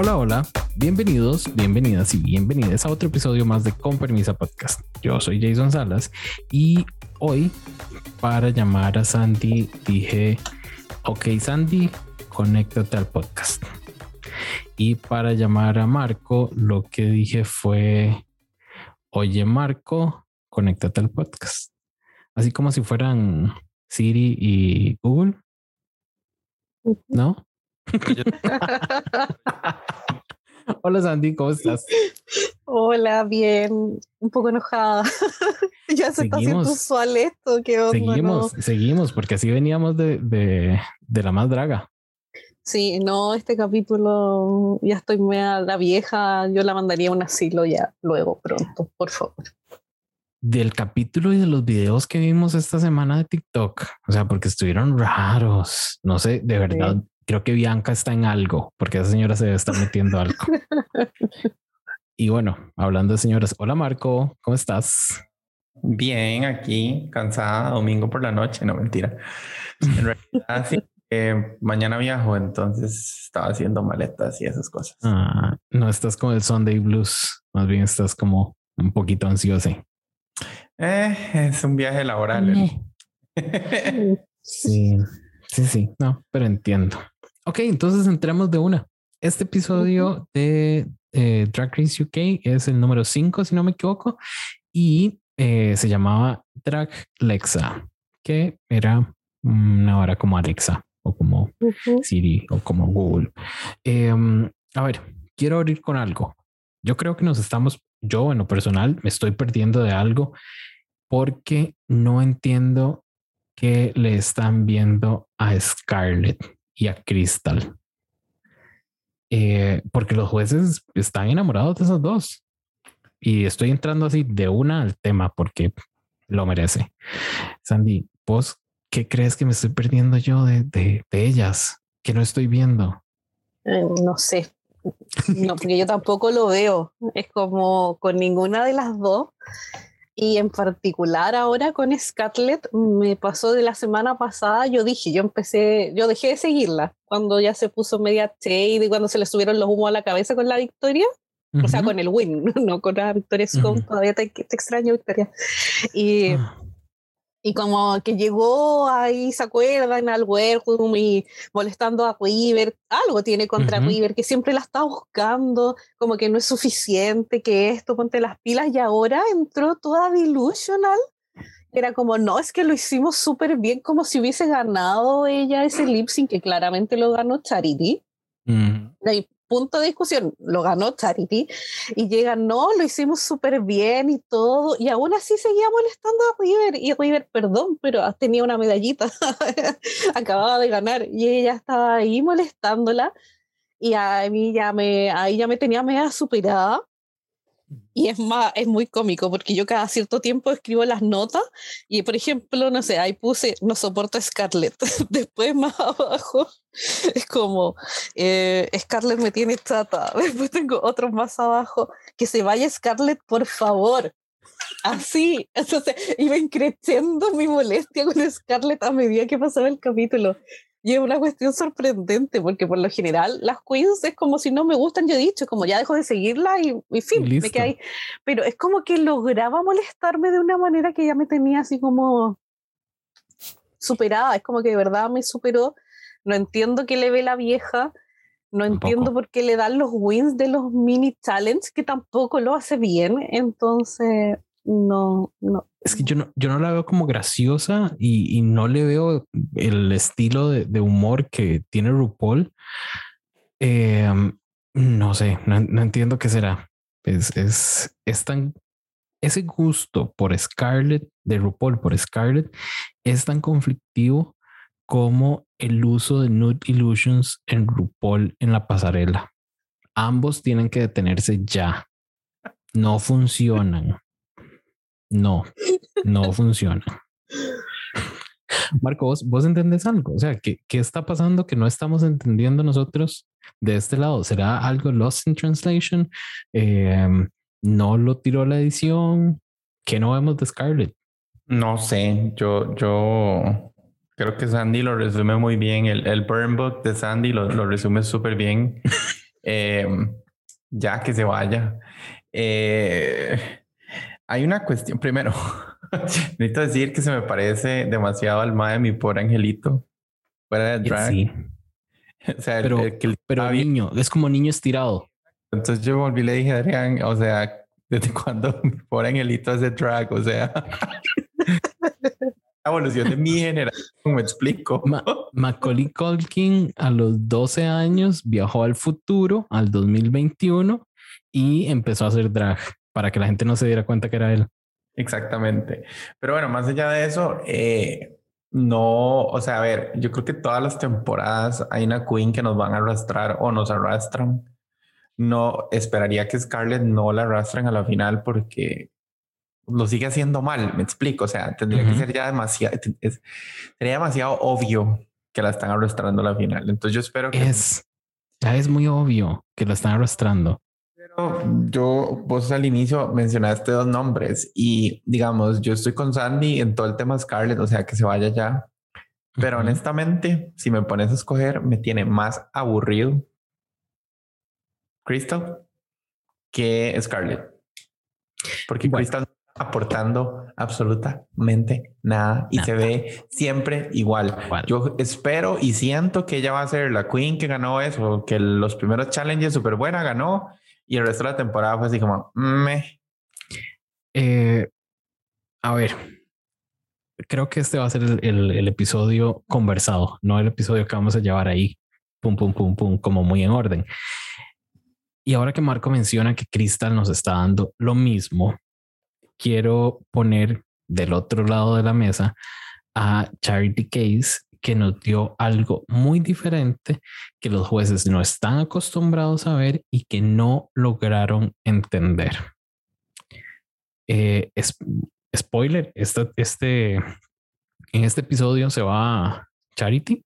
Hola, hola, bienvenidos, bienvenidas y bienvenidas a otro episodio más de Con Permisa Podcast. Yo soy Jason Salas y hoy para llamar a Sandy dije, ok Sandy, conéctate al podcast. Y para llamar a Marco, lo que dije fue, oye Marco, conéctate al podcast. Así como si fueran Siri y Google. ¿No? Hola Sandy, ¿cómo estás? Hola, bien, un poco enojada. ya se está haciendo usual esto, ¿qué onda? Seguimos, seguimos, porque así veníamos de, de, de, la más draga. Sí, no, este capítulo ya estoy media la vieja, yo la mandaría a un asilo ya luego, pronto, por favor. Del capítulo y de los videos que vimos esta semana de TikTok, o sea, porque estuvieron raros, no sé, de verdad, creo que Bianca está en algo, porque esa señora se debe estar metiendo algo. y bueno, hablando de señoras, hola Marco, ¿cómo estás? Bien, aquí, cansada, domingo por la noche, no mentira. En realidad, sí, eh, mañana viajo, entonces estaba haciendo maletas y esas cosas. Ah, no estás con el Sunday Blues, más bien estás como un poquito ansioso. Eh, es un viaje laboral. sí, sí, sí, no, pero entiendo. Ok, entonces entremos de una. Este episodio de eh, Drag Race UK es el número 5, si no me equivoco, y eh, se llamaba Drag Lexa, que era una hora como Alexa o como Siri o como Google. Em, a ver, quiero abrir con algo. Yo creo que nos estamos, yo en lo personal, me estoy perdiendo de algo porque no entiendo qué le están viendo a Scarlett y a Crystal. Eh, porque los jueces están enamorados de esos dos. Y estoy entrando así de una al tema porque lo merece. Sandy, vos, ¿qué crees que me estoy perdiendo yo de, de, de ellas? Que no estoy viendo. Eh, no sé. No, porque yo tampoco lo veo. Es como con ninguna de las dos y en particular ahora con Scarlett me pasó de la semana pasada, yo dije, yo empecé, yo dejé de seguirla cuando ya se puso media shade y cuando se le subieron los humos a la cabeza con la victoria. O sea, con el win, no con la victoria Scone, todavía te, te, extraño, Victoria. Y, ah. Y como que llegó ahí, se acuerdan, al Werewolf y molestando a Weaver, algo tiene contra uh que siempre la está buscando, como que no es suficiente, que esto, ponte las pilas, y ahora entró toda delusional. Era como, no, es que lo hicimos súper bien, como si hubiese ganado ella ese lip sync, que claramente lo ganó Charity punto de discusión, lo ganó Charity, y llegan, no, lo hicimos súper bien y todo, y aún así seguía molestando a River, y River, perdón, pero tenía una medallita, acababa de ganar, y ella estaba ahí molestándola, y a mí ya me, ahí ya me tenía media superada, y es más, es muy cómico porque yo cada cierto tiempo escribo las notas y, por ejemplo, no sé, ahí puse no soporto Scarlett. Después, más abajo, es como eh, Scarlett me tiene chata. Después tengo otros más abajo que se vaya Scarlett, por favor. Así, entonces iba creciendo mi molestia con Scarlett a medida que pasaba el capítulo. Y es una cuestión sorprendente, porque por lo general las queens es como si no me gustan, yo he dicho, como ya dejo de seguirla y, y fin, me quedé ahí. Pero es como que lograba molestarme de una manera que ya me tenía así como superada. Es como que de verdad me superó. No entiendo qué le ve la vieja. No entiendo por qué le dan los wins de los mini challenge, que tampoco lo hace bien. Entonces, no, no. Es que yo no, yo no la veo como graciosa y, no le veo el estilo de, humor que tiene RuPaul. Em, no sé, no, entiendo qué será. Es, es, es tan, ese gusto por Scarlett, de RuPaul por Scarlett, es tan conflictivo como el uso de Nude Illusions en RuPaul en la pasarela. Ambos tienen que detenerse ya. No funcionan. No, no funciona. Marco, ¿vos, ¿vos entendés algo? O sea, ¿qué, ¿qué está pasando que no estamos entendiendo nosotros de este lado? ¿Será algo lost in translation? Em, ¿No lo tiró la edición? ¿Qué no vemos de Scarlett? No sé, yo, yo creo que Sandy lo resume muy bien. El, el burn book de Sandy lo, lo resume súper bien. Em, ya que se vaya. Eh, hay una cuestión. Primero, necesito decir que se me parece demasiado al de mi pobre angelito. Fuera de drag. Sí. O sea, pero, el, pero niño, es como niño estirado. Entonces yo volví y le dije a Adrián, o sea, ¿desde cuando mi pobre angelito hace drag? O sea, la evolución de mi generación, me explico. Macaulay Culkin a los 12 años viajó al futuro, al 2021, y empezó a hacer drag para que la gente no se diera cuenta que era él. Exactamente. Pero bueno, más allá de eso, eh, no, o sea, a ver, yo creo que todas las temporadas hay una queen que nos van a arrastrar o nos arrastran. No esperaría que Scarlett no la arrastren a la final porque lo sigue haciendo mal. Me explico. O sea, tendría que ser ya demasiado, sería demasiado obvio que la están arrastrando a la final. Entonces yo espero que es, ya es muy obvio que la están arrastrando yo, vos al inicio mencionaste dos nombres y digamos, yo estoy con Sandy en todo el tema Scarlett, o sea, que se vaya ya. Pero honestamente, si me pones a escoger, me tiene más aburrido Crystal que Scarlett. Porque Crystal está aportando absolutamente nada y se ve siempre igual. Yo espero y siento que ella va a ser la queen que ganó eso, que los primeros challenges súper buena ganó y el resto de la temporada fue así como, me. Eh, a ver, creo que este va a ser el, episodio conversado, no el episodio que vamos a llevar ahí, pum, pum, pum, pum, como muy en orden. Y ahora que Marco menciona que Crystal nos está dando lo mismo, quiero poner del otro lado de la mesa a Charity Case que nos dio algo muy diferente que los jueces no están acostumbrados a ver y que no lograron entender. Eh, spoiler, este, en este episodio se va Charity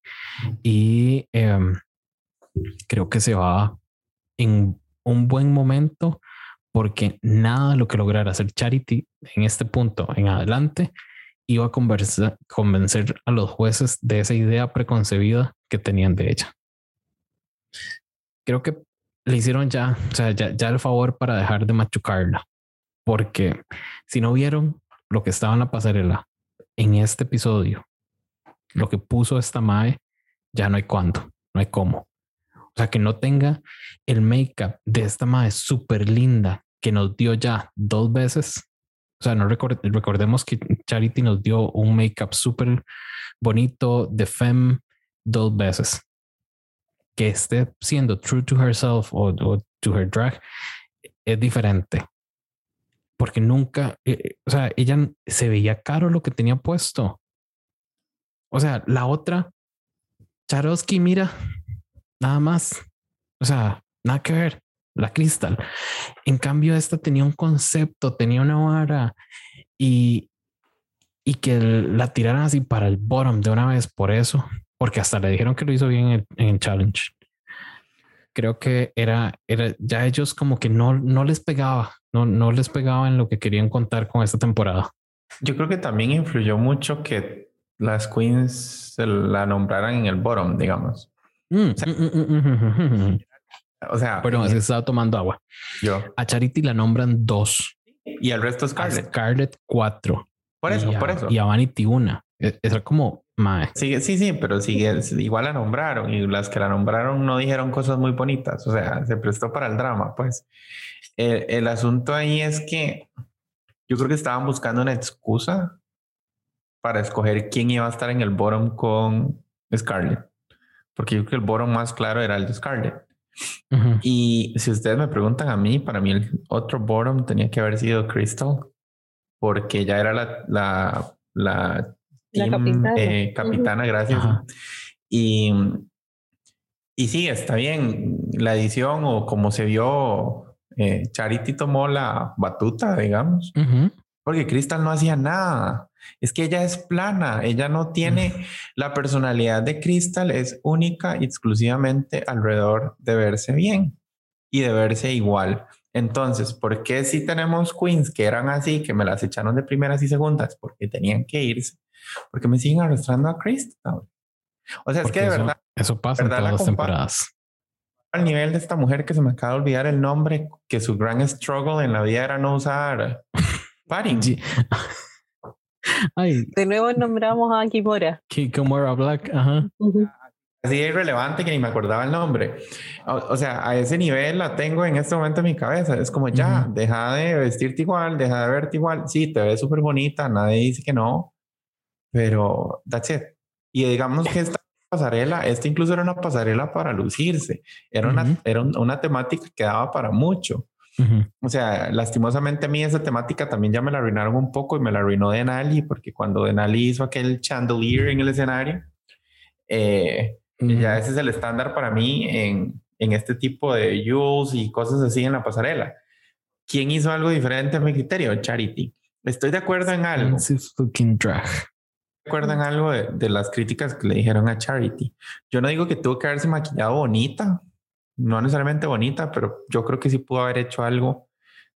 y em, creo que se va en un buen momento porque nada de lo que lograra hacer Charity en este punto en adelante iba a convencer a los jueces de esa idea preconcebida que tenían de ella. Creo que le hicieron ya, o sea, ya, el favor para dejar de machucarla, porque si no vieron lo que estaba en la pasarela en este episodio, lo que puso esta Mae, ya no hay cuándo, no hay cómo. O sea, que no tenga el make-up de esta Mae súper linda que nos dio ya dos veces o sea, no recordemos que Charity nos dio un make-up súper bonito de femme dos veces. Que esté siendo true to herself o, to her drag es diferente. Porque nunca, eh, eh, o sea, ella se veía caro lo que tenía puesto. O sea, la otra, Charosky, mira, nada más. O sea, nada que ver la cristal. En cambio, esta tenía un concepto, tenía una vara y, y que la tiraran así para el bottom de una vez por eso, porque hasta le dijeron que lo hizo bien en, el challenge. Creo que era, era ya ellos como que no, no les pegaba, no, no les pegaba en lo que querían contar con esta temporada. Yo creo que también influyó mucho que las queens se la nombraran en el bottom, digamos. Mm, mm, mm, o sea, pero se estaba tomando agua. Yo. A Charity la nombran dos. Y el resto es Scarlett. Scarlett cuatro. Por eso, por eso. Y a Vanity una. E, es como mae. Sí, sí, sí, pero sigue, igual la nombraron y las que la nombraron no dijeron cosas muy bonitas. O sea, se prestó para el drama. Pues el, el asunto ahí es que yo creo que estaban buscando una excusa para escoger quién iba a estar en el bottom con Scarlett. Porque yo creo que el bottom más claro era el de Scarlett. Y si ustedes me preguntan a mí, para mí el otro bottom tenía que haber sido Crystal, porque ya era la, la, la, capitana. Eh, gracias. Y, y sí, está bien. La edición o como se vio, eh, Charity tomó la batuta, digamos, porque Crystal no hacía nada. Es que ella es plana, ella no tiene la personalidad de Crystal, es única y exclusivamente alrededor de verse bien y de verse igual. Entonces, ¿por qué si tenemos queens que eran así, que me las echaron de primeras y segundas? Porque tenían que irse. Porque me siguen arrastrando a Crystal. O sea, es que de verdad. Eso pasa en todas las temporadas. al nivel de esta mujer que se me acaba de olvidar el nombre, que su gran struggle en la vida era no usar padding. Ay. De nuevo nombramos a Kimura. Kimura Black, ajá. Así es irrelevante que ni me acordaba el nombre. O, sea, a ese nivel la tengo en este momento en mi cabeza. Es como ya, deja de vestirte igual, deja de verte igual. Sí, te ves súper bonita, nadie dice que no, pero that's it. Y digamos que esta pasarela, esta incluso era una pasarela para lucirse. Era, una, era una temática que daba para mucho. O sea, lastimosamente a mí esa temática también ya me la arruinaron un poco y me la arruinó Denali, porque cuando Denali hizo aquel chandelier en el escenario, eh, ya ese es el estándar para mí en, en este tipo de jewels y cosas así en la pasarela. ¿Quién hizo algo diferente a mi criterio? Charity. Estoy de acuerdo en algo. fucking drag. ¿Recuerdan algo de, de, las críticas que le dijeron a Charity? Yo no digo que tuvo que haberse maquillado bonita, no necesariamente bonita, pero yo creo que sí pudo haber hecho algo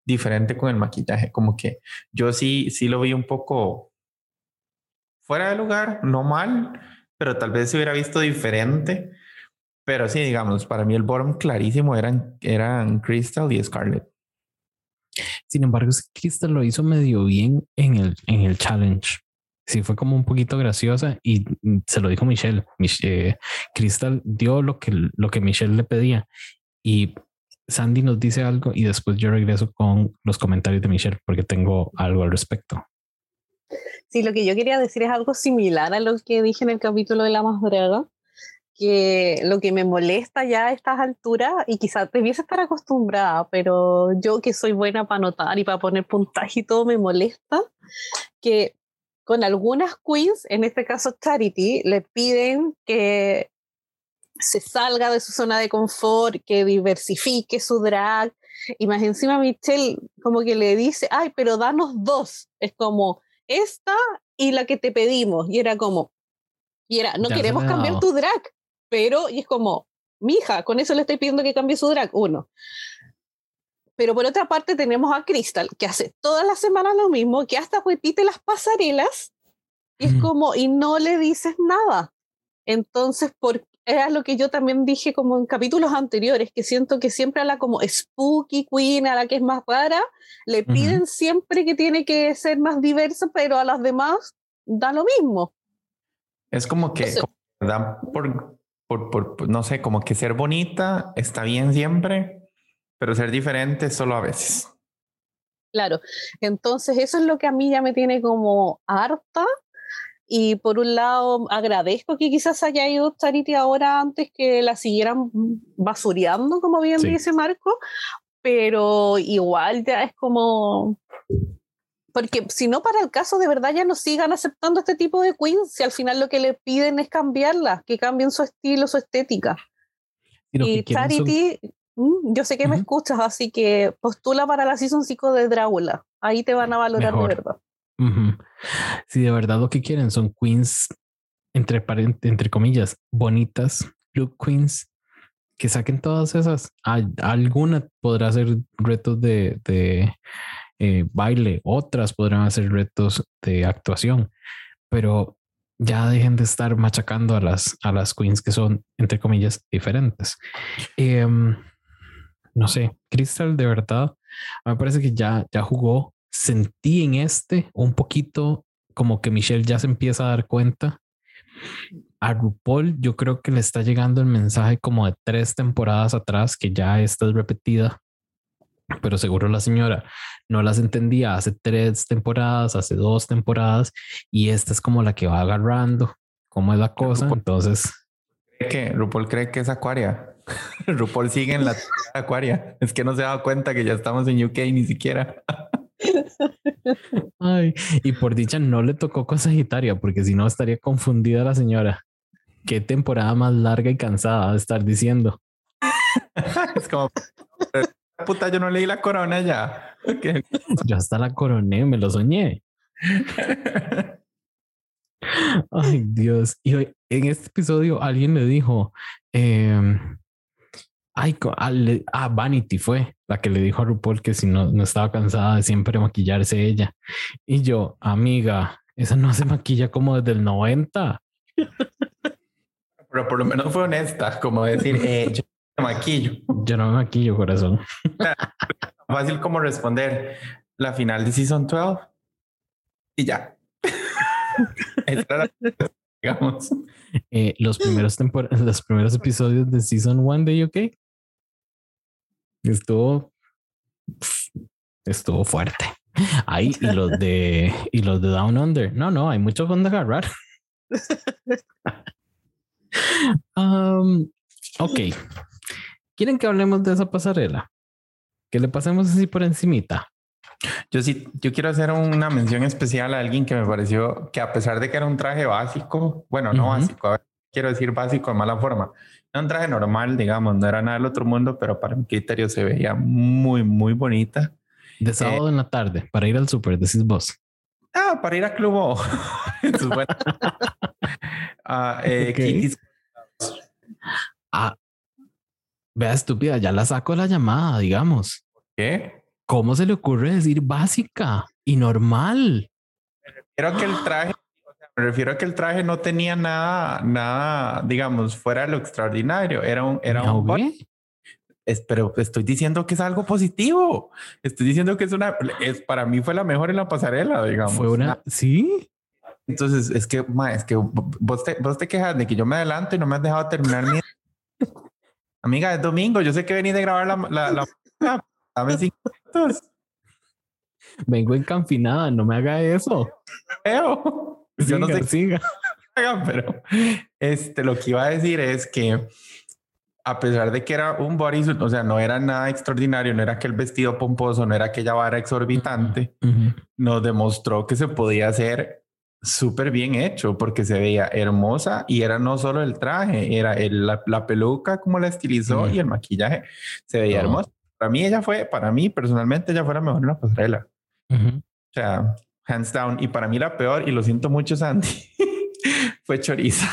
diferente con el maquillaje. Como que yo sí, sí lo vi un poco fuera de lugar, no mal, pero tal vez se hubiera visto diferente. Pero sí, digamos, para mí el bottom clarísimo eran, eran Crystal y Scarlett. Sin embargo, Crystal lo hizo medio bien en el, en el challenge. Sí, fue como un poquito graciosa y se lo dijo Michelle. Eh, Crystal dio lo que, lo que Michelle le pedía y Sandy nos dice algo y después yo regreso con los comentarios de Michelle porque tengo algo al respecto. Sí, lo que yo quería decir es algo similar a lo que dije en el capítulo de la más que lo que me molesta ya a estas alturas, y quizás debiese estar acostumbrada, pero yo que soy buena para anotar y para poner puntaje y todo, me molesta que con algunas queens, en este caso Charity, le piden que se salga de su zona de confort, que diversifique su drag. Y más encima Michelle como que le dice, ay, pero danos dos. Es como, esta y la que te pedimos. Y era como, y era, no queremos cambiar tu drag, pero, y es como, mija, con eso le estoy pidiendo que cambie su drag, uno. Pero por otra parte tenemos a Crystal, que hace todas las semanas lo mismo, que hasta repite las pasarelas, y es como, y no le dices nada. Entonces, por, era lo que yo también dije como en capítulos anteriores, que siento que siempre a la como spooky queen, a la que es más rara, le piden siempre que tiene que ser más diversa, pero a las demás da lo mismo. Es como que dan por, por, por, no sé, como que ser bonita está bien siempre, pero ser diferente solo a veces. Claro, entonces eso es lo que a mí ya me tiene como harta y por un lado, agradezco que quizás haya ido Charity ahora antes que la siguieran basureando, como bien dice Marco, pero igual ya es como... Porque si no, para el caso de verdad ya no sigan aceptando este tipo de queens, si al final lo que le piden es cambiarla, que cambien su estilo, su estética. Y, Charity, mm, yo sé que me escuchas, así que postula para la Season 5 de Drácula. Ahí te van a valorar de verdad. Si de verdad lo que quieren son queens, entre, entre comillas, bonitas, look queens, que saquen todas esas. Alguna podrá hacer retos de, de eh, baile, otras podrán hacer retos de actuación, pero ya dejen de estar machacando a las, a las queens que son, entre comillas, diferentes. Em, no sé, Crystal de verdad, me parece que ya, ya jugó sentí en este un poquito como que Michelle ya se empieza a dar cuenta. A RuPaul yo creo que le está llegando el mensaje como de tres temporadas atrás, que ya esta es repetida, pero seguro la señora no las entendía hace tres temporadas, hace dos temporadas, y esta es como la que va agarrando cómo es la cosa. Entonces... que RuPaul cree que es Acuaria. RuPaul sigue en la Acuaria. Es que no se ha dado cuenta que ya estamos en UK ni siquiera. Ay, y por dicha no le tocó con Sagitaria, porque si no estaría confundida la señora. Qué temporada más larga y cansada de estar diciendo. es como, puta, yo no leí la corona ya. Yo hasta la coroné, me lo soñé. Ay, Dios. Y hoy, en este episodio alguien le dijo, eh, Ay, a, ah, Vanity fue la que le dijo a RuPaul que si no, no estaba cansada de siempre maquillarse ella. Y yo, amiga, esa no se maquilla como desde el 90. Pero por lo menos fue honesta, como decir, eh, yo maquillo. Yo no me maquillo, corazón. Fácil como responder la final de Season 12 y ya. digamos. Eh, los, primeros los primeros episodios de Season 1 de UK estuvo, estuvo fuerte. Ahí y los de y los de Down Under. No, no, hay mucho donde agarrar. um, ok. ¿Quieren que hablemos de esa pasarela? Que le pasemos así por encimita. Yo sí, yo quiero hacer una mención especial a alguien que me pareció que a pesar de que era un traje básico, bueno, no básico, quiero decir básico de mala forma, era un traje normal, digamos, no era nada del otro mundo, pero para mi criterio se veía muy, muy bonita. De sábado en la tarde, para ir al súper, decís vos. Ah, para ir a Club Eso bueno. ah, eh, ah, vea estúpida, ya la saco la llamada, digamos. ¿Qué? ¿Cómo se le ocurre decir básica y normal? A que el traje, me refiero a que el traje no tenía nada, nada, digamos, fuera de lo extraordinario. Era un, era un. Es, pero estoy diciendo que es algo positivo. Estoy diciendo que es una, es para mí fue la mejor en la pasarela, digamos. Fue una, sí. Entonces es que, ma, es que vos te, vos te quejas de que yo me adelanto y no me has dejado terminar mi. Amiga, es domingo. Yo sé que venís de grabar la, la, la Dame cinco Vengo encanfinada, no me haga eso. Yo no sé siga. pero este, lo que iba a decir es que a pesar de que era un bodysuit, o sea, no era nada extraordinario, no era aquel vestido pomposo, no era aquella vara exorbitante, nos demostró que se podía hacer súper bien hecho porque se veía hermosa y era no solo el traje, era la, peluca como la estilizó y el maquillaje. Se veía hermoso. Para mí ella fue, para mí personalmente ella fue la mejor en la pasarela. O sea, hands down. Y para mí la peor, y lo siento mucho Sandy, fue Choriza.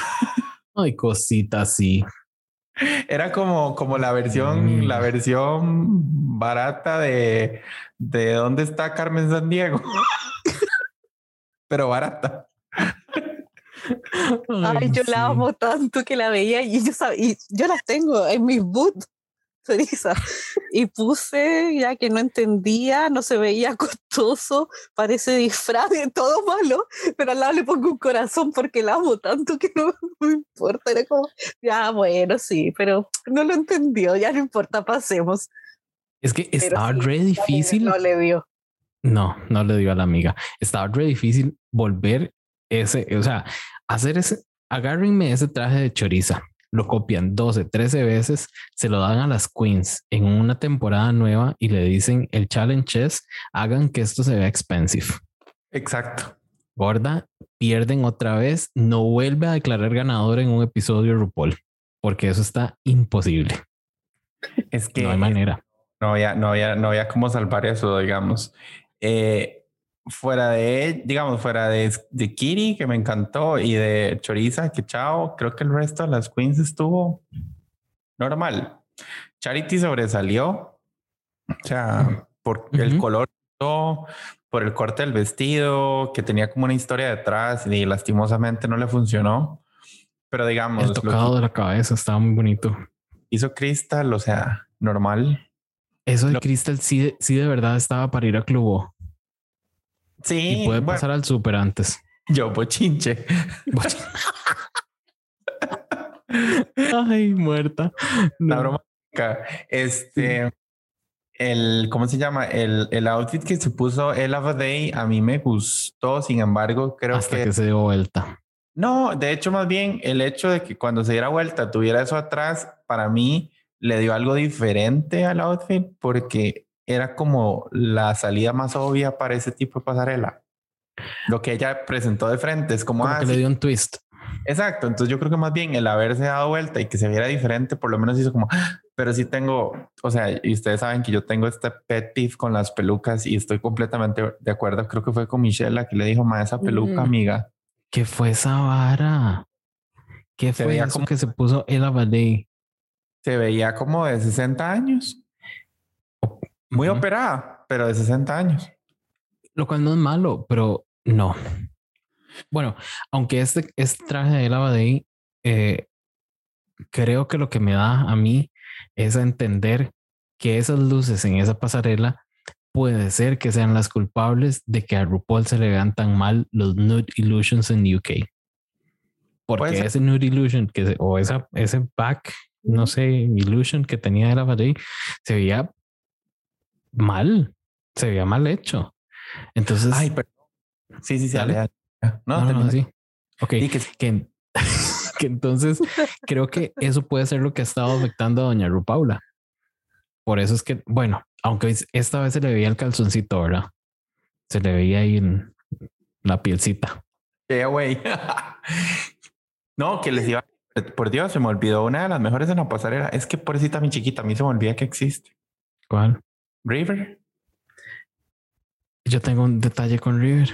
Ay, cosita sí. Era como, como la versión, mm. la versión barata de, de dónde está Carmen San Diego. Pero barata. Ay, yo la amo tanto que la veía y yo, sabía, y yo las tengo en mis boots. Y puse ya que no entendía, no se veía costoso, parece disfraz de todo malo, pero al lado le pongo un corazón porque la amo tanto que no me importa. Era como, ya bueno, sí, pero no lo entendió, ya no importa, pasemos. Es que estaba re difícil. No le dio. No, no le dio a la amiga. Estaba re difícil volver ese, o sea, hacer ese, agárrenme ese traje de choriza lo copian 12, 13 veces, se lo dan a las queens en una temporada nueva y le dicen el challenge es hagan que esto se vea expensive. Exacto. Gorda, pierden otra vez, no vuelve a declarar ganador en un episodio de RuPaul, porque eso está imposible. Es que no hay manera. No había, no había, no había cómo salvar eso, digamos. Eh, fuera de, digamos, fuera de, de Kiri, que me encantó, y de Choriza, que chao, creo que el resto de las queens estuvo normal. Charity sobresalió, o sea, por el color, por el corte del vestido, que tenía como una historia detrás y lastimosamente no le funcionó. Pero digamos, el tocado de la cabeza estaba muy bonito. Hizo Crystal, o sea, normal. Eso de Crystal sí, sí de verdad estaba para ir a clubo. Sí. Y puede pasar al súper antes. Yo, bochinche. Ay, muerta. La broma. Este, el, ¿cómo se llama? El, el outfit que se puso el Day a mí me gustó. Sin embargo, creo Hasta que, que se dio vuelta. No, de hecho, más bien el hecho de que cuando se diera vuelta tuviera eso atrás, para mí le dio algo diferente al outfit porque era como la salida más obvia para ese tipo de pasarela. Lo que ella presentó de frente es como, como que le dio un twist. Exacto. Entonces yo creo que más bien el haberse dado vuelta y que se viera diferente, por lo menos hizo como, ah", pero sí tengo, o sea, y ustedes saben que yo tengo este pet peeve con las pelucas y estoy completamente de acuerdo. Creo que fue con Michelle la que le dijo, ma, esa peluca, amiga. ¿Qué fue esa vara? ¿Qué fue eso como que se puso el Abadei? Se veía como de 60 años. Muy operada, pero de 60 años. Lo cual no es malo, pero no. Bueno, aunque este, este traje de la eh, creo que lo que me da a mí es a entender que esas luces en esa pasarela puede ser que sean las culpables de que a RuPaul se le vean tan mal los Nude Illusions en UK. Porque ese Nude Illusion que, o esa, ese back, no sé, Illusion que tenía de la se veía mal, se veía mal hecho. Entonces, ay, pero sí, sí, sí, dale. No, no, no, sí. Ok, que, que, que entonces creo que eso puede ser lo que ha estado afectando a doña Rupaula. Por eso es que, bueno, aunque esta vez se le veía el calzoncito, ¿verdad? Se le veía ahí en la pielcita. Yeah, güey. no, que les iba. Por Dios, se me olvidó una de las mejores en la pasarela. Es que por pobrecita mi chiquita, a mí se me olvida que existe. ¿Cuál? River. Yo tengo un detalle con River.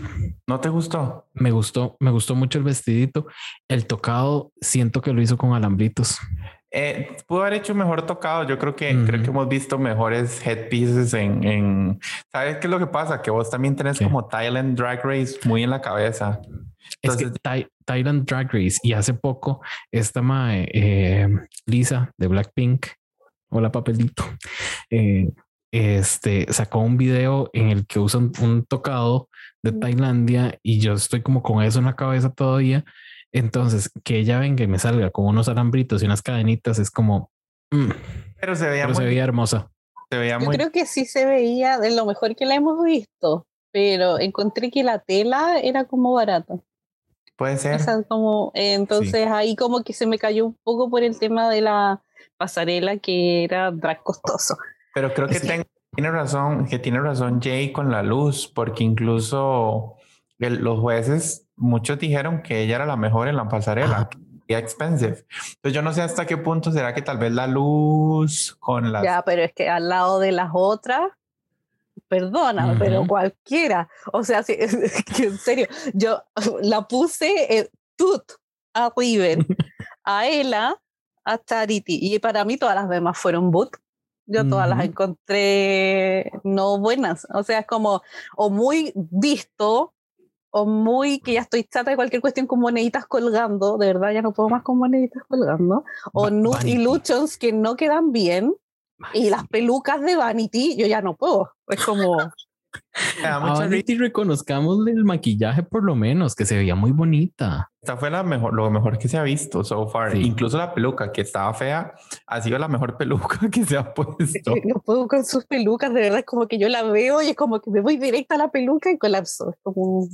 ¿No te gustó? Me gustó, me gustó mucho el vestidito. El tocado, siento que lo hizo con alambritos. Eh, pudo haber hecho mejor tocado. Yo creo que creo que hemos visto mejores headpieces en, en, ¿Sabes qué es lo que pasa? Que vos también tenés como Thailand Drag Race muy en la cabeza. es que Thailand Drag Race y hace poco esta mae, eh, Lisa de Blackpink, hola papelito, eh, este sacó un video en el que usan un tocado de Tailandia y yo estoy como con eso en la cabeza todavía entonces, que ella venga y me salga con unos alambritos y unas cadenitas es como. Mm, pero se veía, se veía hermosa. Se veía Yo creo que sí se veía de lo mejor que la hemos visto, pero encontré que la tela era como barata. Puede ser. como, entonces ahí como que se me cayó un poco por el tema de la pasarela que era drag costoso. Pero creo que tiene razón, que tiene razón Jay con la luz, porque incluso los jueces muchos dijeron que ella era la mejor en la pasarela. Y expensive. Entonces yo no sé hasta qué punto será que tal vez la luz con las... Ya, pero es que al lado de las otras, perdona, pero cualquiera. O sea, sí, en serio, yo la puse eh, tut a River, a Ella, a Charity. Y para mí todas las demás fueron boot. Yo todas las encontré no buenas. O sea, es como, o muy visto, o muy que ya estoy chata de cualquier cuestión con moneditas colgando, de verdad ya no puedo más con moneditas colgando, o nude illusions que no quedan bien, y las pelucas de Vanity, yo ya no puedo. Es como. A Vanity reconozcamos el maquillaje por lo menos, que se veía muy bonita. Esta fue la mejor, lo mejor que se ha visto so far. Incluso la peluca que estaba fea ha sido la mejor peluca que se ha puesto. No puedo con sus pelucas, de verdad, es como que yo la veo y es como que me voy directa a la peluca y colapso. como...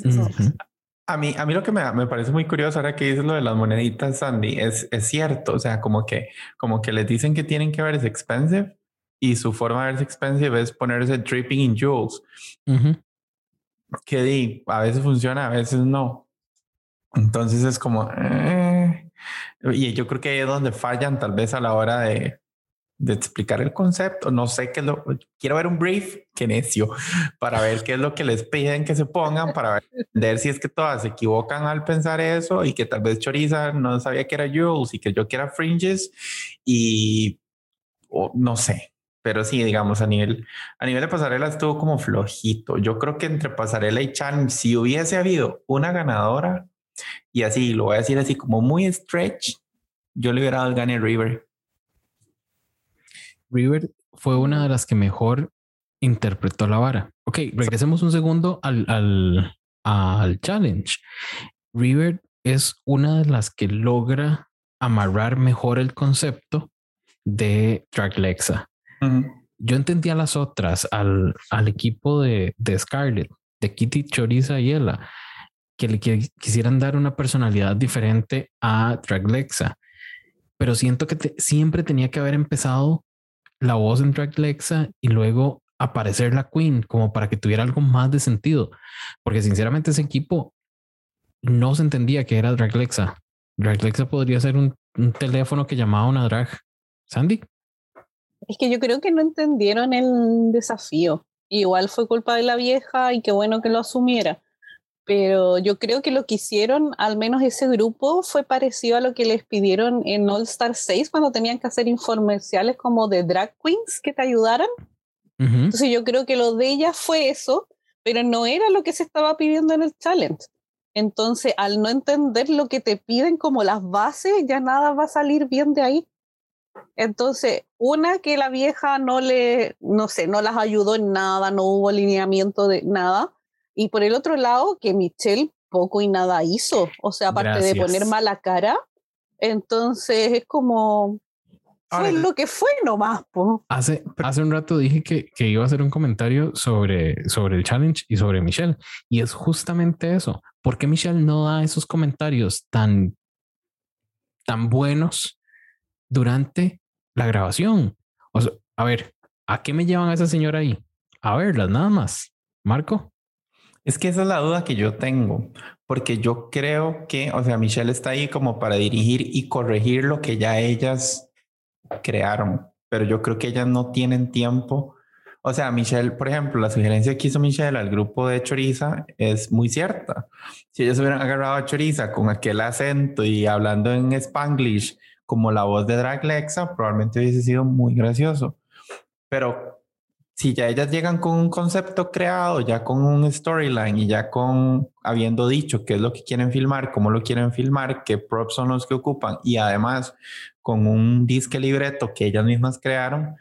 A mí, a mí lo que me, me, parece muy curioso ahora que dices lo de las moneditas, Sandy, es, es cierto. O sea, como que, como que les dicen que tienen que ver es expensive y su forma de verse expensive es ponerse dripping in jewels. Que di, a veces funciona, a veces no. Entonces es como, eh, y yo creo que ahí es donde fallan tal vez a la hora de, de explicar el concepto. No sé qué es lo, quiero ver un brief, que necio, para ver qué es lo que les piden que se pongan, para ver si es que todas se equivocan al pensar eso y que tal vez Choriza no sabía que era Jules y que yo quiera fringes y no sé. Pero sí, digamos, a nivel, a nivel de pasarela estuvo como flojito. Yo creo que entre pasarela y Chan, si hubiese habido una ganadora, y así, lo voy a decir así como muy stretch, yo le hubiera dado el gane River. River fue una de las que mejor interpretó la vara. Ok, regresemos un segundo al, al, al challenge. River es una de las que logra amarrar mejor el concepto de Draglexa. Yo entendía las otras, al, al equipo de, de Scarlett, de Kitty Choriza y Ella que le quisieran dar una personalidad diferente a Draglexa. Pero siento que siempre tenía que haber empezado la voz en Draglexa y luego aparecer la Queen como para que tuviera algo más de sentido. Porque sinceramente ese equipo no se entendía que era Draglexa. Draglexa podría ser un, un teléfono que llamaba una drag. Sandy. Es que yo creo que no entendieron el desafío. Igual fue culpa de la vieja y qué bueno que lo asumiera pero yo creo que lo que hicieron, al menos ese grupo, fue parecido a lo que les pidieron en All Star 6 cuando tenían que hacer informeciales como de drag queens que te ayudaran. Entonces yo creo que lo de ellas fue eso, pero no era lo que se estaba pidiendo en el challenge. Entonces, al no entender lo que te piden como las bases, ya nada va a salir bien de ahí. Entonces, una que la vieja no le, no sé, no las ayudó en nada, no hubo alineamiento de nada. Y por el otro lado, que Michelle poco y nada hizo. O sea, aparte de poner mala cara, entonces es como, fue lo que fue nomás. Hace, hace un rato dije que, que, iba a hacer un comentario sobre, sobre el challenge y sobre Michelle. Y es justamente eso. ¿Por qué Michelle no da esos comentarios tan, tan buenos durante la grabación? O sea, a ver, ¿a qué me llevan a esa señora ahí? A verlas, nada más. Marco. Es que esa es la duda que yo tengo, porque yo creo que, o sea, Michelle está ahí como para dirigir y corregir lo que ya ellas crearon, pero yo creo que ellas no tienen tiempo. O sea, Michelle, por ejemplo, la sugerencia que hizo Michelle al grupo de Choriza es muy cierta. Si ellos hubieran agarrado a Choriza con aquel acento y hablando en Spanglish como la voz de Drag Lexa, probablemente hubiese sido muy gracioso. Pero si ya ellas llegan con un concepto creado, ya con un storyline y ya con habiendo dicho qué es lo que quieren filmar, cómo lo quieren filmar, qué props son los que ocupan y además con un disque libreto que ellas mismas crearon,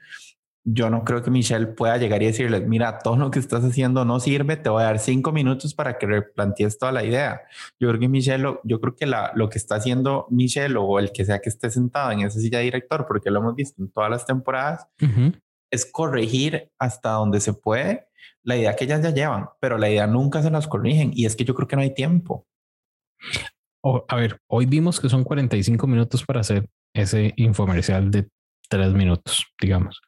yo no creo que Michelle pueda llegar y decirles, mira, todo lo que estás haciendo no sirve, te voy a dar cinco minutos para que replantees toda la idea. Yo creo que Michelle, yo creo que la, lo que está haciendo Michelle o el que sea que esté sentado en esa silla de director, porque lo hemos visto en todas las temporadas, es corregir hasta donde se puede la idea que ellas ya llevan, pero la idea nunca se las corrigen y es que yo creo que no hay tiempo. a ver, hoy vimos que son 45 minutos para hacer ese infomercial de tres minutos, digamos.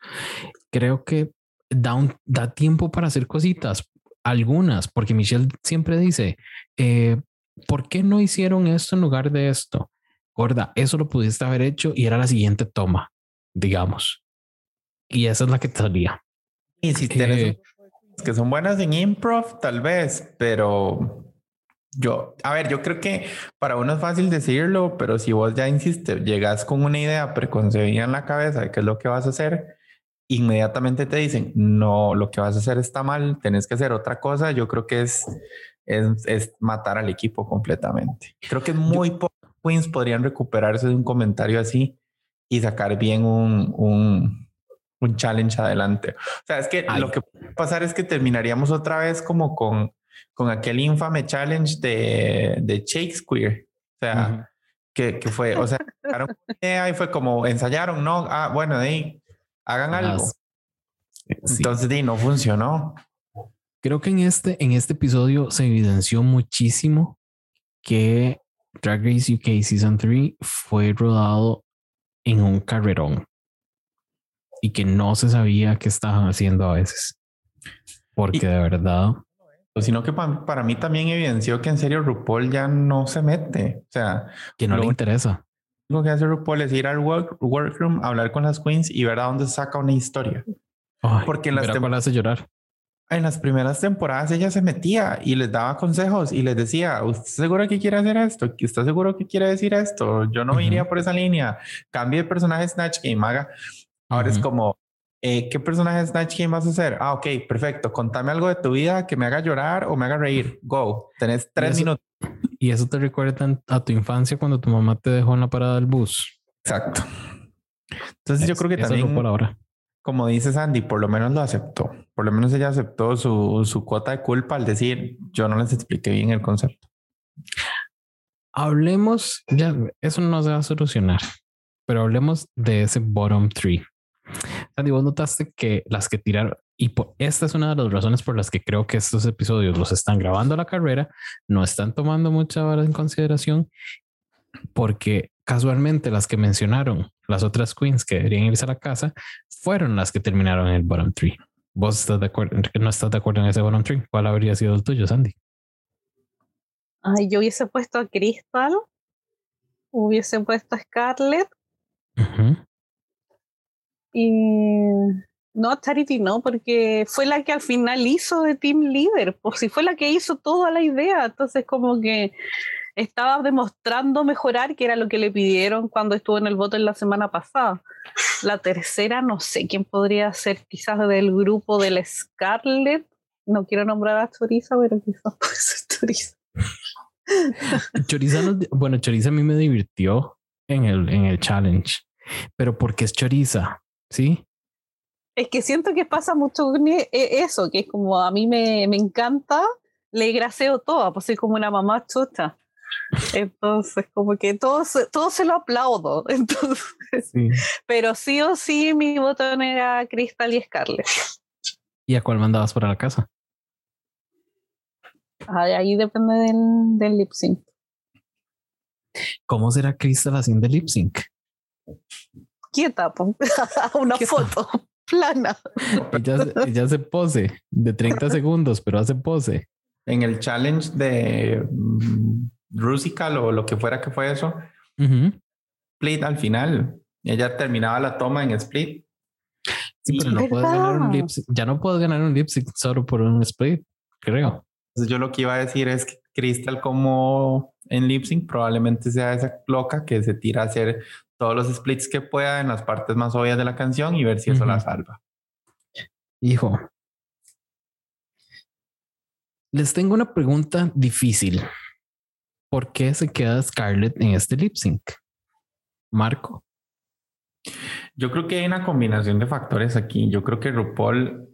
Creo que da, da tiempo para hacer cositas, algunas, porque Michelle siempre dice, eh, ¿por qué no hicieron esto en lugar de esto? Gorda, eso lo pudiste haber hecho y era la siguiente toma, digamos. Y esa es la que salía. Y si tienes que son buenas en improv, tal vez, pero yo, a ver, yo creo que para uno es fácil decirlo, pero si vos ya insistes, llegas con una idea preconcebida en la cabeza de qué es lo que vas a hacer, inmediatamente te dicen, no, lo que vas a hacer está mal, tenés que hacer otra cosa, yo creo que es, es, es matar al equipo completamente. Creo que muy pocos queens podrían recuperarse de un comentario así y sacar bien un, un un challenge adelante. O sea, es que lo que puede pasar es que terminaríamos otra vez como con, con aquel infame challenge de, de Shakespeare. O sea, que, que, fue, o sea, y fue como ensayaron, no, ah, bueno, ahí hagan algo. Entonces, di, no funcionó. Creo que en este, en este episodio se evidenció muchísimo que Drag Race UK Season 3 fue rodado en un carrerón y que no se sabía qué estaban haciendo a veces. Porque de verdad. Sino que para, mí también evidenció que en serio RuPaul ya no se mete. O sea, que no le interesa. Lo que hace RuPaul es ir al workroom, hablar con las queens y ver a dónde saca una historia. Porque en las hace llorar. En las primeras temporadas ella se metía y les daba consejos y les decía, ¿usted seguro que quiere hacer esto? ¿Está seguro que quiere decir esto? Yo no iría por esa línea. Cambie de personaje Snatch Game, haga. Ahora es como, eh, ¿qué personaje de Snatch Game vas a hacer? Ah, ok, perfecto. Contame algo de tu vida que me haga llorar o me haga reír. Go. Tenés tres minutos. Y eso te recuerda a tu infancia cuando tu mamá te dejó en la parada del bus. Exacto. Entonces yo creo que también, por ahora. como dice Sandy, por lo menos lo aceptó. Por lo menos ella aceptó su, su cuota de culpa al decir, yo no les expliqué bien el concepto. Hablemos, ya, eso no se va a solucionar, pero hablemos de ese bottom three. Sandy, vos notaste que las que tiraron, y esta es una de las razones por las que creo que estos episodios los están grabando a la carrera, no están tomando mucha hora en consideración, porque casualmente las que mencionaron, las otras queens que deberían irse a la casa, fueron las que terminaron en el bottom three. ¿Vos estás de acuerdo, no estás de acuerdo en ese bottom three? ¿Cuál habría sido el tuyo, Sandy? Ay, yo hubiese puesto a Crystal, hubiese puesto a Scarlett, y no, Charity no, porque fue la que al final hizo de team leader, pues si fue la que hizo toda la idea, entonces como que estaba demostrando mejorar, que era lo que le pidieron cuando estuvo en el voto en la semana pasada. La tercera, no sé quién podría ser, quizás del grupo del Scarlet. No quiero nombrar a Choriza, pero quizás puede ser Choriza. Choriza bueno, Choriza a mí me divirtió en el, en el challenge pero porque es choriza, ¿sí? Es que siento que pasa mucho e- eso, que es como a mí me, me encanta, le graseo todo, pues soy como una mamá chucha. Entonces, como que todo, se- todo se lo aplaudo. Entonces, Sí. pero sí o sí, mi botón era Crystal y Scarlett. ¿Y a cuál mandabas para la casa? Ahí, ahí depende del, del lip sync. ¿Cómo será Crystal haciendo lip sync? Quieta, una foto plana. Ella, ella hace pose de 30 segundos, pero hace pose. En el challenge de mm, Rusical o lo que fuera que fue eso, Ujú. split al final. Ella terminaba la toma en split. Sí, pero no puedes ganar un lip sync. Ya no puedes ganar un lip sync solo por un split, creo. Entonces yo lo que iba a decir es que Crystal como en lip sync probablemente sea esa loca que se tira a hacer todos los splits que pueda en las partes más obvias de la canción y ver si eso la salva. Hijo. Les tengo una pregunta difícil. ¿Por qué se queda Scarlett en este lip sync? Marco. Yo creo que hay una combinación de factores aquí. Yo creo que RuPaul,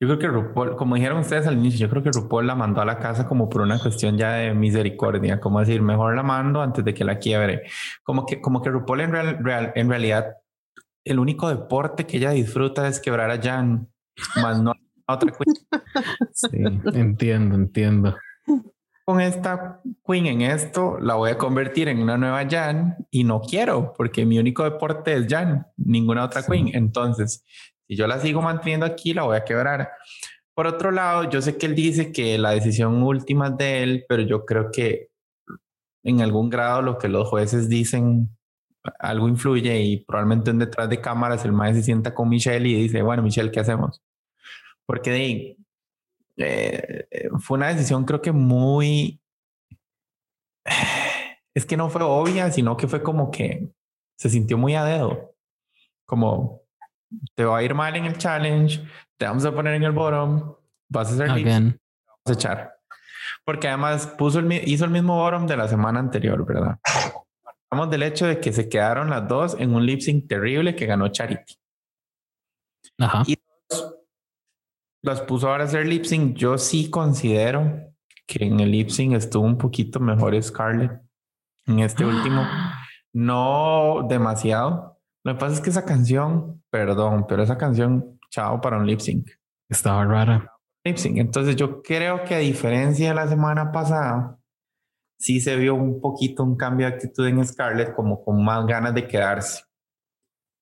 yo creo que RuPaul, como dijeron ustedes al inicio, yo creo que RuPaul la mandó a la casa como por una cuestión ya de misericordia, como decir, mejor la mando antes de que la quiebre. Como que, como que RuPaul en, real- real- en realidad, el único deporte que ella disfruta es quebrar a Jan, más no a otra queen. Sí, entiendo, entiendo. Con esta queen en esto, la voy a convertir en una nueva Jan y no quiero porque mi único deporte es Jan, ninguna otra Sí. queen. Entonces, si yo la sigo manteniendo aquí, la voy a quebrar. Por otro lado, yo sé que él dice que la decisión última es de él, pero yo creo que en algún grado lo que los jueces dicen algo influye y probablemente en detrás de cámaras el maestro se sienta con Michelle y dice, bueno, Michelle, ¿qué hacemos? Porque de, eh, fue una decisión creo que muy... Es que no fue obvia, sino que fue como que se sintió muy a dedo. Como te va a ir mal en el challenge, te vamos a poner en el bottom, vas a hacer Again. vas a echar. Porque además puso el, hizo el mismo bottom de la semana anterior, ¿verdad? Hablamos del hecho de que se quedaron las dos en un lip sync terrible que ganó Charity. Ajá. Y las puso ahora a hacer lip sync. Yo sí considero que en el lip sync estuvo un poquito mejor Scarlett. En este último, no demasiado. Lo que pasa es que esa canción, perdón, pero esa canción, chao para un lip sync. Estaba rara. Lip sync. Entonces yo creo que a diferencia de la semana pasada, sí se vio un poquito un cambio de actitud en Scarlett, como con más ganas de quedarse.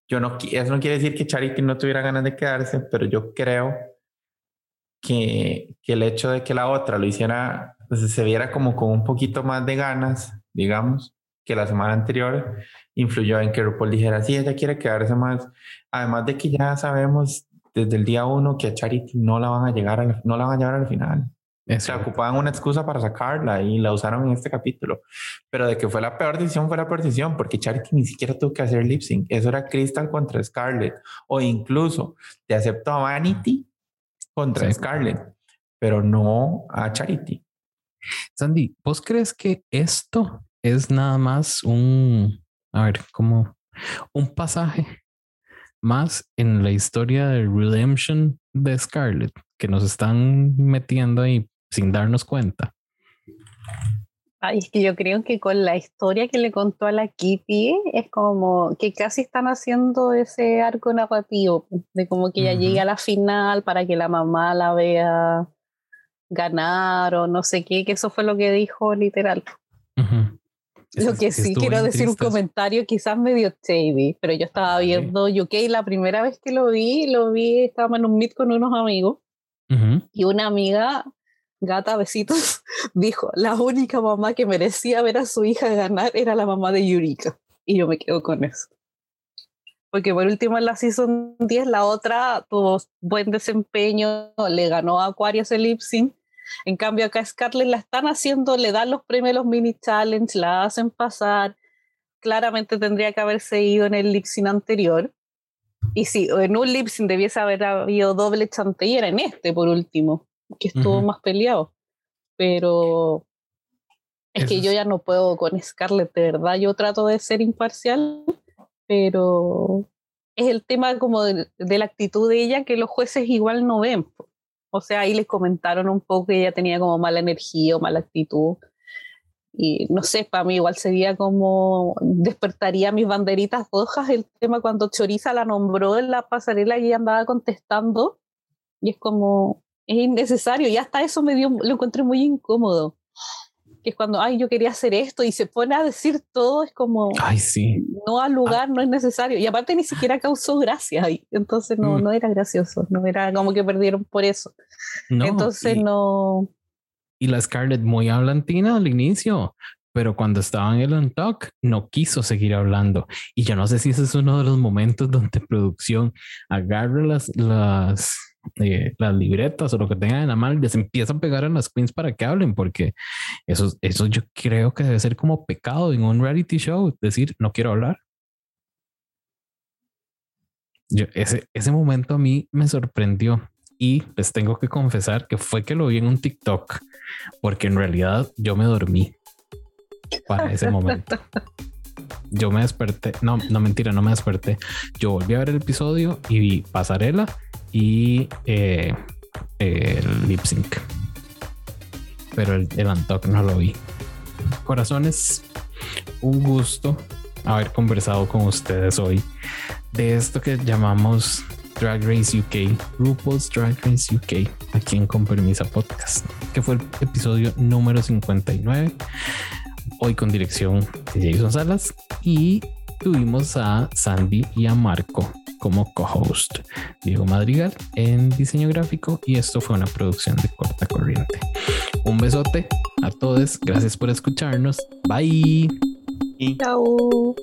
Yo no, eso no quiere decir que Charity no tuviera ganas de quedarse, pero yo creo que, que el hecho de que la otra lo hiciera, pues, se viera como con un poquito más de ganas, digamos, que la semana anterior, influyó en que RuPaul dijera, sí, ella quiere quedarse más. Además de que ya sabemos desde el día uno que a Charity no la van a llegar a la- no la van a llevar al final. O sea, ocupaban una excusa para sacarla y la usaron en este capítulo. Pero de que fue la peor decisión, fue la peor decisión, porque Charity ni siquiera tuvo que hacer lip sync. Eso era Crystal contra Scarlett. O incluso te aceptó a Vanity contra Sí. Scarlett, pero no a Charity. Sandy, ¿vos crees que esto es nada más un, a ver, como un pasaje más en la historia de Redemption de Scarlett que nos están metiendo ahí sin darnos cuenta? Ay, es que yo creo que con la historia que le contó a la Kitty es como que casi están haciendo ese arco narrativo de como que ella llegue a la final para que la mamá la vea ganar o no sé qué, que eso fue lo que dijo literal. Ujú. Lo que sí quiero decir un comentario quizás medio shady, pero yo estaba Dale. viendo UK la primera vez que lo vi, lo vi, estábamos en un meet con unos amigos Ujú. y una amiga, gata besitos, dijo, la única mamá que merecía ver a su hija ganar era la mamá de Yurika. Y yo me quedo con eso. Porque por último en la Season 10 la otra tuvo buen desempeño, le ganó a Aquarius el lip sync. En cambio acá Scarlett la están haciendo, le dan los premios a los mini challenge, la hacen pasar. Claramente tendría que haberse ido en el lip sync anterior. Y sí, en un lip sync debiese haber habido doble chante y era en este por último, que estuvo más peleado. Pero Es que yo ya no puedo con Scarlett, de verdad. Yo trato de ser imparcial, pero es el tema como de, la actitud de ella que los jueces igual no ven. O sea, ahí les comentaron un poco que ella tenía como mala energía o mala actitud. Y no sé, para mí igual sería como despertaría mis banderitas rojas el tema cuando Choriza la nombró en la pasarela y ella andaba contestando. Y es como, es innecesario. Y hasta eso me dio, lo encontré muy incómodo que es cuando, ay, yo quería hacer esto y se pone a decir todo, es como, ay, sí. no al lugar, no es necesario. Y aparte ni siquiera causó gracia ahí, entonces no, mm. no era gracioso, no era como que perdieron por eso. entonces no... Y la Scarlett muy hablantina al inicio, pero cuando estaba en el on talk no quiso seguir hablando. Y yo no sé si ese es uno de los momentos donde producción agarra las, las eh, las libretas o lo que tengan en la mano, les empieza a pegar a las queens para que hablen, porque eso, eso yo creo que debe ser como pecado en un reality show, decir, no quiero hablar. Yo, ese, ese momento a mí me sorprendió y les tengo que confesar que fue que lo vi en un TikTok, porque en realidad yo me dormí para ese momento. Yo me desperté, no, no mentira, no me desperté. Yo volví a ver el episodio y vi pasarela y eh, el lip sync. Pero el, el Antoc no lo vi. Corazones, un gusto haber conversado con ustedes hoy de esto que llamamos Drag Race UK, RuPaul's Drag Race UK, aquí en Con Podcast, que fue el episodio número 59, hoy con dirección de Jason Salas y tuvimos a Sandy y a Marco como co-host. Diego Madrigal en diseño gráfico y esto fue una producción de corta corriente. Un besote a todos, gracias por escucharnos. Bye. Chao.